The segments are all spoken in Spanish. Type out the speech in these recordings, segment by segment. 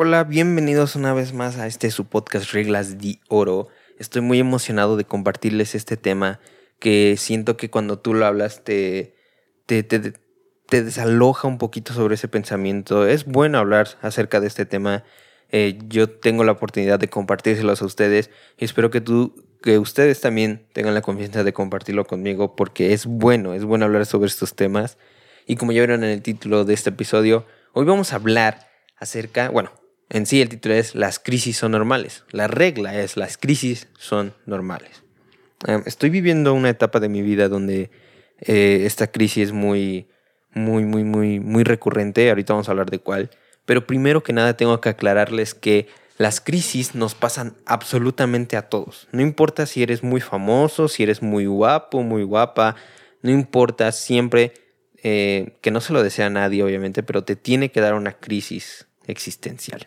Hola, bienvenidos una vez más a este su podcast Reglas de Oro. Estoy muy emocionado de compartirles este tema que siento que cuando tú lo hablas te, te, te, desaloja un poquito sobre ese pensamiento. Es bueno hablar acerca de este tema. Eh, yo tengo la oportunidad de compartírselos a ustedes y espero que tú que ustedes también tengan la confianza de compartirlo conmigo porque es bueno, es bueno hablar sobre estos temas. Y como ya vieron en el título de este episodio, hoy vamos a hablar acerca, bueno, en sí el título es Las crisis son normales. La regla es las crisis son normales. Em, estoy viviendo una etapa de mi vida donde eh, esta crisis es muy, muy, muy, muy, muy recurrente. Ahorita vamos a hablar de cuál. Pero primero que nada tengo que aclararles que las crisis nos pasan absolutamente a todos. No importa si eres muy famoso, si eres muy guapo, muy guapa, no importa, siempre eh, que no se lo desea a nadie, obviamente, pero te tiene que dar una crisis existencial.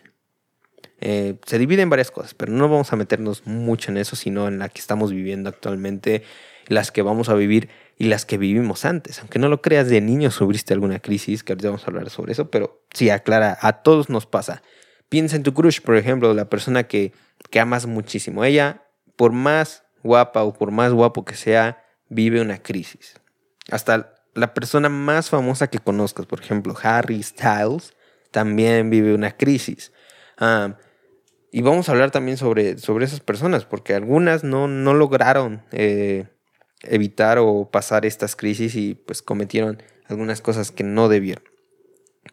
Eh, se divide en varias cosas, pero no vamos a meternos mucho en eso, sino en la que estamos viviendo actualmente, las que vamos a vivir y las que vivimos antes. Aunque no lo creas, de niño sufriste alguna crisis, que ahorita vamos a hablar sobre eso, pero sí, aclara, a todos nos pasa. Piensa en tu crush, por ejemplo, la persona que, que amas muchísimo. Ella, por más guapa o por más guapo que sea, vive una crisis. Hasta la persona más famosa que conozcas, por ejemplo, Harry Styles, también vive una crisis. Ah, y vamos a hablar también sobre, sobre esas personas, porque algunas no, no lograron eh, evitar o pasar estas crisis y pues cometieron algunas cosas que no debieron.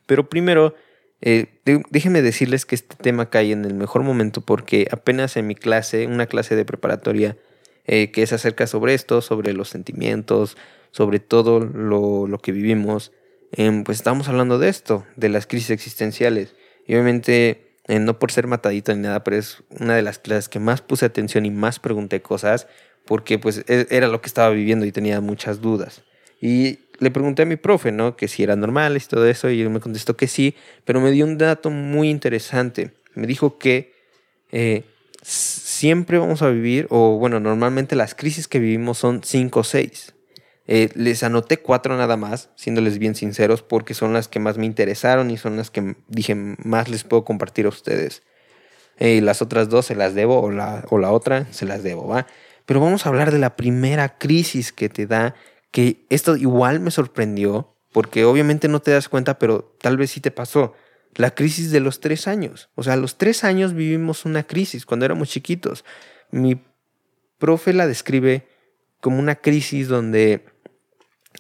Pero primero, eh, déjenme decirles que este tema cae en el mejor momento porque apenas en mi clase, una clase de preparatoria eh, que es acerca sobre esto, sobre los sentimientos, sobre todo lo, lo que vivimos, em, pues estamos hablando de esto, de las crisis existenciales. Y obviamente eh, no por ser matadito ni nada, pero es una de las clases que más puse atención y más pregunté cosas porque pues e, era lo que estaba viviendo y tenía muchas dudas. Y le pregunté a mi profe, ¿no? Que si era normal y todo eso, y él me contestó que sí, pero me dio un dato muy interesante. Me dijo que eh, siempre vamos a vivir, o bueno, normalmente las crisis que vivimos son 5 o 6. Eh, les anoté cuatro nada más, siéndoles bien sinceros, porque son las que más me interesaron y son las que dije más les puedo compartir a ustedes. Eh, las otras dos se las debo, o la, o la otra se las debo, ¿va? Pero vamos a hablar de la primera crisis que te da, que esto igual me sorprendió, porque obviamente no te das cuenta, pero tal vez sí te pasó. La crisis de los tres años. O sea, a los tres años vivimos una crisis cuando éramos chiquitos. Mi profe la describe como una crisis donde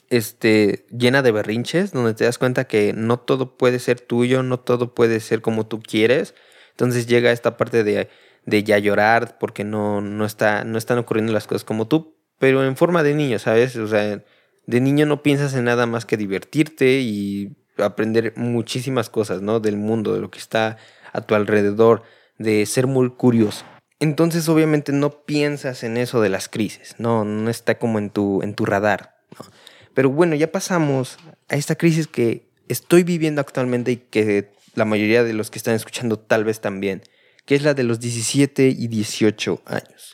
este, llena de berrinches, donde te das cuenta que no todo puede ser tuyo, no todo puede ser como tú quieres. Entonces llega esta parte de, de ya llorar porque no, no, está, no están ocurriendo las cosas como tú, pero en forma de niño, ¿sabes? O sea, de niño no piensas en nada más que divertirte y aprender muchísimas cosas, ¿no? Del mundo, de lo que está a tu alrededor, de ser muy curioso. Entonces, obviamente, no piensas en eso de las crisis, no, no está como en tu, en tu radar. ¿no? Pero bueno, ya pasamos a esta crisis que estoy viviendo actualmente y que la mayoría de los que están escuchando tal vez también, que es la de los 17 y 18 años.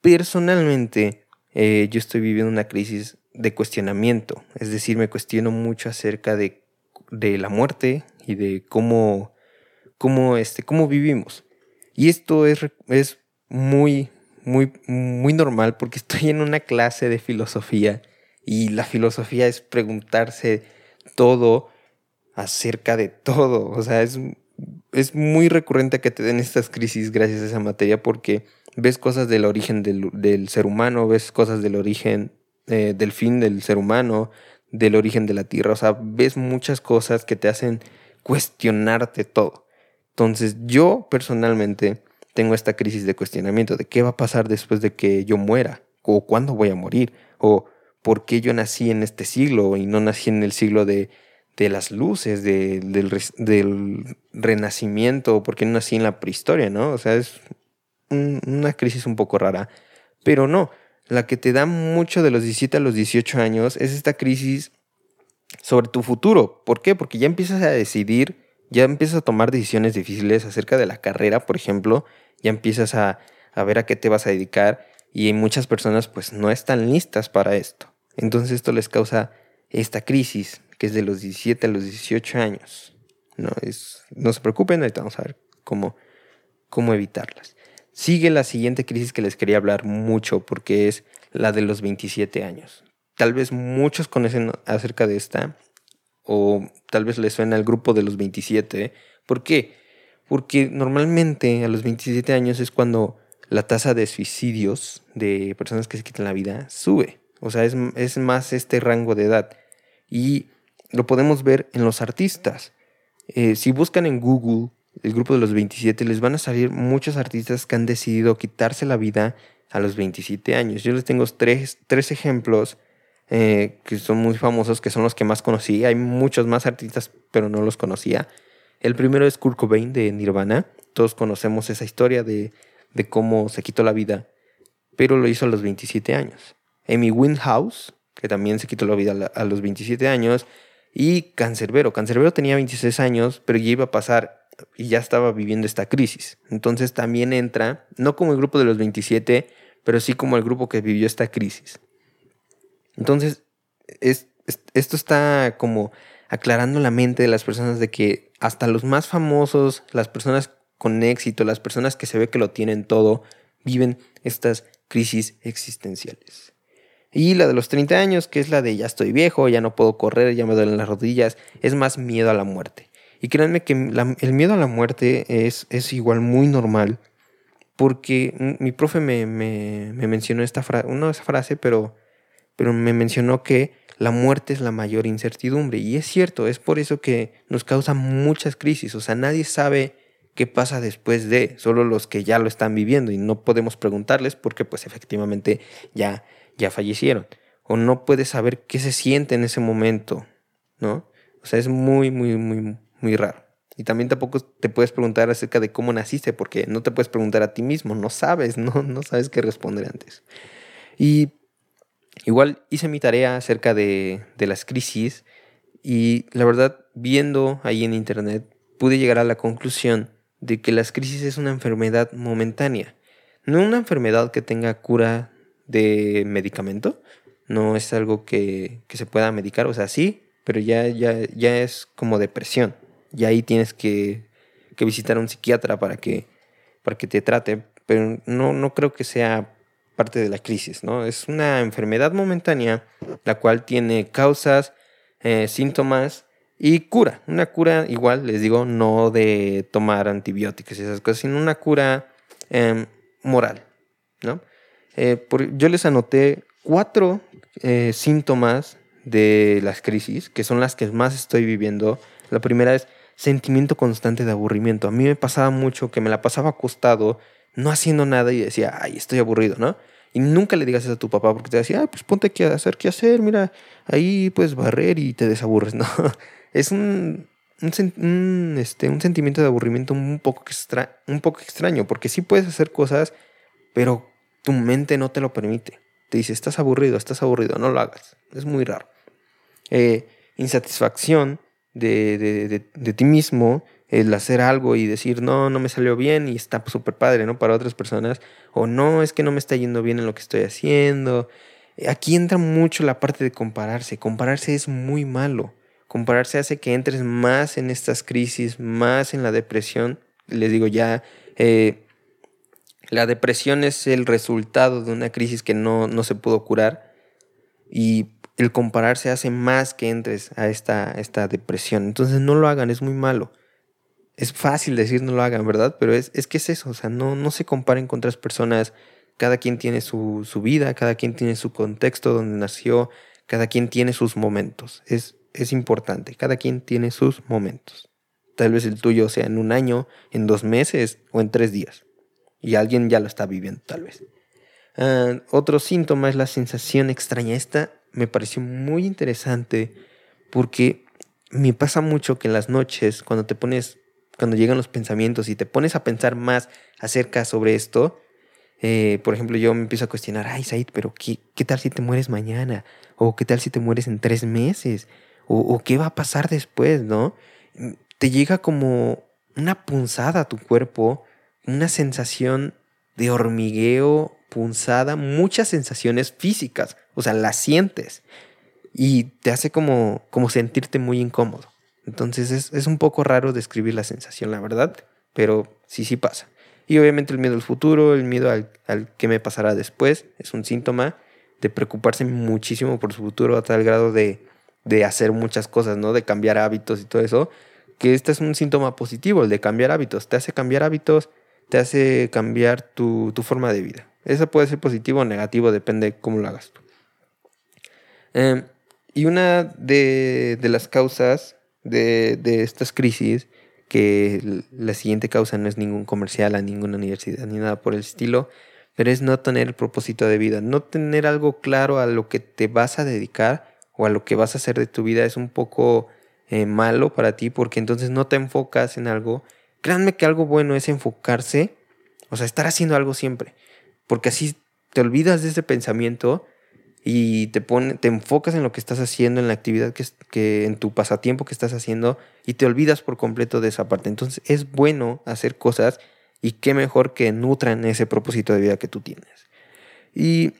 Personalmente, eh, yo estoy viviendo una crisis de cuestionamiento, es decir, me cuestiono mucho acerca de, de la muerte y de cómo, cómo, este, cómo vivimos. Y esto es, es muy, muy, muy normal porque estoy en una clase de filosofía y la filosofía es preguntarse todo acerca de todo. O sea, es, es muy recurrente que te den estas crisis gracias a esa materia porque ves cosas del origen del, ser humano, ves cosas del origen eh, del fin del ser humano, del origen de la tierra. O sea, ves muchas cosas que te hacen cuestionarte todo. Entonces yo personalmente tengo esta crisis de cuestionamiento de qué va a pasar después de que yo muera o cuándo voy a morir o por qué yo nací en este siglo y no nací en el siglo de, de las luces, de, del, renacimiento, por qué no nací en la prehistoria, ¿no? O sea, es una crisis un poco rara. Pero no, la que te da mucho de los 17 a los 18 años es esta crisis sobre tu futuro. ¿Por qué? Porque ya empiezas a decidir, ya empiezas a tomar decisiones difíciles acerca de la carrera, por ejemplo, ya empiezas a, a ver a qué te vas a dedicar y muchas personas pues no están listas para esto. Entonces esto les causa esta crisis, que es de los 17 a los 18 años. No, es, no se preocupen, ahorita vamos a ver cómo, cómo evitarlas. Sigue la siguiente crisis que les quería hablar mucho porque es la de los 27 años. Tal vez muchos conocen acerca de esta o tal vez les suena el grupo de los 27. ¿Por qué? Porque normalmente a los 27 años es cuando la tasa de suicidios de personas que se quitan la vida sube. O sea, es, es más este rango de edad. Y lo podemos ver en los artistas. Eh, si buscan en Google el grupo de los 27, les van a salir muchos artistas que han decidido quitarse la vida a los 27 años. Yo les tengo tres, tres ejemplos eh, que son muy famosos, que son los que más conocí. Hay muchos más artistas, pero no los conocía. El primero es Kurt Cobain de Nirvana. Todos conocemos esa historia de, de cómo se quitó la vida, pero lo hizo a los 27 años. Amy Windhouse, que también se quitó la vida a los 27 años, y Cancerbero. Cancerbero tenía 26 años, pero ya iba a pasar y ya estaba viviendo esta crisis. Entonces también entra, no como el grupo de los 27, pero sí como el grupo que vivió esta crisis. Entonces, es, esto está como aclarando la mente de las personas de que hasta los más famosos, las personas con éxito, las personas que se ve que lo tienen todo, viven estas crisis existenciales. Y la de los 30 años, que es la de ya estoy viejo, ya no puedo correr, ya me duelen las rodillas, es más miedo a la muerte. Y créanme que el miedo a la muerte es, es igual muy normal, porque mi profe me, mencionó esta frase, no esa frase, pero, pero me mencionó que la muerte es la mayor incertidumbre. Y es cierto, es por eso que nos causa muchas crisis. O sea, nadie sabe qué pasa después de, solo los que ya lo están viviendo y no podemos preguntarles porque pues efectivamente ya ya fallecieron. O no puedes saber qué se siente en ese momento, ¿no? O sea, es muy, muy, muy, muy raro. Y también tampoco te puedes preguntar acerca de cómo naciste, porque no te puedes preguntar a ti mismo, no sabes, no, no sabes qué responder antes. Y igual hice mi tarea acerca de, de las crisis y la verdad, viendo ahí en internet, pude llegar a la conclusión de que las crisis es una enfermedad momentánea. No una enfermedad que tenga cura de medicamento, no es algo que, se pueda medicar, o sea, sí, pero ya, ya, ya es como depresión. Y ahí tienes que, visitar a un psiquiatra para que, para que te trate, pero no, no creo que sea parte de la crisis, ¿no? Es una enfermedad momentánea, la cual tiene causas, eh, síntomas y cura. Una cura, igual les digo, no de tomar antibióticos y esas cosas, sino una cura em, moral, ¿no? Eh, yo les anoté cuatro eh, síntomas de las crisis, que son las que más estoy viviendo. La primera es sentimiento constante de aburrimiento. A mí me pasaba mucho que me la pasaba acostado, no haciendo nada y decía, ay, estoy aburrido, ¿no? Y nunca le digas eso a tu papá porque te decía, ay, pues ponte a hacer qué hacer, mira, ahí puedes barrer y te desaburres, ¿no? Es un, un, este, un sentimiento de aburrimiento un poco, extra, un poco extraño, porque sí puedes hacer cosas, pero tu mente no te lo permite. Te dice, estás aburrido, estás aburrido, no lo hagas. Es muy raro. Eh, insatisfacción de, ti mismo, el hacer algo y decir, no, no me salió bien y está súper padre, ¿no? Para otras personas. O no, es que no me está yendo bien en lo que estoy haciendo. Aquí entra mucho la parte de compararse. Compararse es muy malo. Compararse hace que entres más en estas crisis, más en la depresión. Les digo, ya eh, la depresión es el resultado de una crisis que no, se pudo curar y el compararse hace más que entres a esta, esta depresión. Entonces no lo hagan, es muy malo. Es fácil decir no lo hagan, ¿verdad? Pero es, es que es eso, o sea, no, no se comparen con otras personas. Cada quien tiene su, su vida, cada quien tiene su contexto donde nació, cada quien tiene sus momentos. Es, es importante, cada quien tiene sus momentos. Tal vez el tuyo sea en un año, en dos meses o en tres días. Y alguien ya lo está viviendo, tal vez. Ah, otro síntoma es la sensación extraña. Esta me pareció muy interesante porque me pasa mucho que en las noches, cuando te pones, cuando llegan los pensamientos y te pones a pensar más acerca sobre esto, eh, por ejemplo, yo me empiezo a cuestionar, ay, Said, pero qué, qué, tal si te mueres mañana? ¿O qué tal si te mueres en tres meses? ¿O, ¿O qué va a pasar después, no? Te llega como una punzada a tu cuerpo una sensación de hormigueo, punzada, muchas sensaciones físicas, o sea, las sientes y te hace como, como sentirte muy incómodo. Entonces es, es un poco raro describir la sensación, la verdad, pero sí, sí pasa. Y obviamente el miedo al futuro, el miedo al, al qué me pasará después, es un síntoma de preocuparse muchísimo por su futuro a tal grado de, de hacer muchas cosas, ¿no? De cambiar hábitos y todo eso, que este es un síntoma positivo, el de cambiar hábitos. Te hace cambiar hábitos, te hace cambiar tu, tu forma de vida. Eso puede ser positivo o negativo, depende de cómo lo hagas tú. Eh, y una de, de las causas de, de, estas crisis, que la siguiente causa no es ningún comercial a ninguna universidad ni nada por el estilo, pero es no tener el propósito de vida, no tener algo claro a lo que te vas a dedicar o a lo que vas a hacer de tu vida es un poco eh, malo para ti porque entonces no te enfocas en algo. Créanme que algo bueno es enfocarse, o sea, estar haciendo algo siempre, porque así te olvidas de ese pensamiento y te, pone, te enfocas en lo que estás haciendo, en la actividad que, que en tu pasatiempo que estás haciendo y te olvidas por completo de esa parte. Entonces es bueno hacer cosas y qué mejor que nutran ese propósito de vida que tú tienes. Y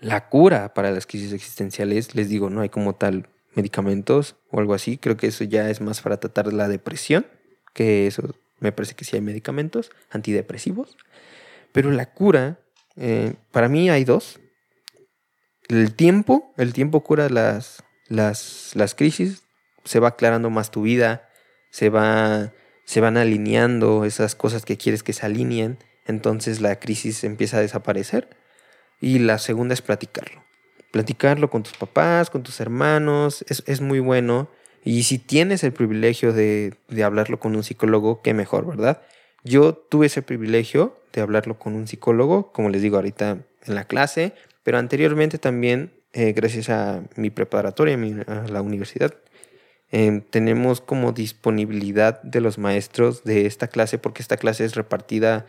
la cura para las crisis existenciales, les digo, no hay como tal medicamentos o algo así. Creo que eso ya es más para tratar la depresión, que eso me parece que sí hay medicamentos antidepresivos. Pero la cura, eh, para mí hay dos el tiempo, el tiempo cura las, las, las crisis, se va aclarando más tu vida, se, va, se van alineando esas cosas que quieres que se alineen, entonces la crisis empieza a desaparecer. Y la segunda es platicarlo. Platicarlo con tus papás, con tus hermanos, es, es muy bueno. Y si tienes el privilegio de, de hablarlo con un psicólogo, qué mejor, ¿verdad? Yo tuve ese privilegio de hablarlo con un psicólogo, como les digo ahorita en la clase, pero anteriormente también, eh, gracias a mi preparatoria, a, la universidad, eh, tenemos como disponibilidad de los maestros de esta clase, porque esta clase es repartida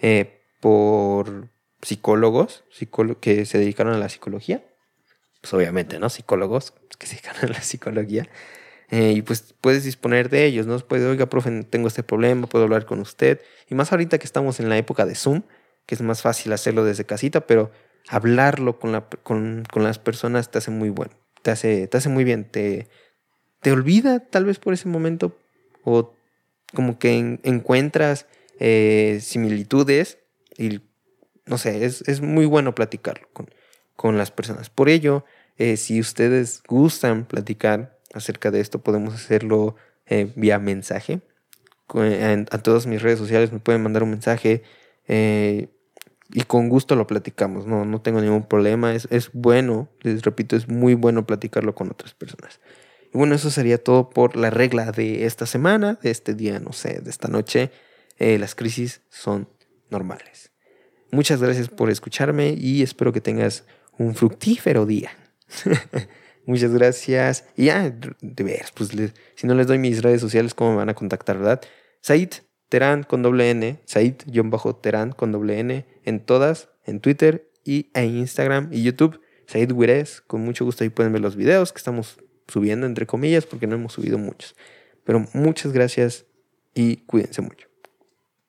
eh, por psicólogos que se dedicaron a la psicología. Pues obviamente, ¿no? Psicólogos que se dedican a la psicología. Eh, y pues puedes disponer de ellos, ¿no? Puedes, oiga, profe, tengo este problema, puedo hablar con usted. Y más ahorita que estamos en la época de Zoom, que es más fácil hacerlo desde casita, pero hablarlo con, la, con, con, las personas te hace muy bueno, te hace, te hace muy bien, te, te olvida tal vez por ese momento o como que encuentras eh, similitudes y no sé, es, es, muy bueno platicarlo con, con las personas. Por ello, eh, si ustedes gustan platicar acerca de esto, podemos hacerlo eh, vía mensaje. A, todas mis redes sociales me pueden mandar un mensaje. Eh, y con gusto lo platicamos, no, no tengo ningún problema, es, es bueno, les repito, es muy bueno platicarlo con otras personas. Y bueno, eso sería todo por la regla de esta semana, de este día, no sé, de esta noche. Eh, las crisis son normales. Muchas gracias por escucharme y espero que tengas un fructífero día. Muchas gracias. Y ya, de veras, pues si no les doy mis redes sociales, ¿cómo me van a contactar, verdad? Said Terán con doble N, Said-Terán con doble N, en todas, en Twitter y en Instagram y YouTube. Said Wires, con mucho gusto ahí pueden ver los videos que estamos subiendo, entre comillas, porque no hemos subido muchos. Pero muchas gracias y cuídense mucho.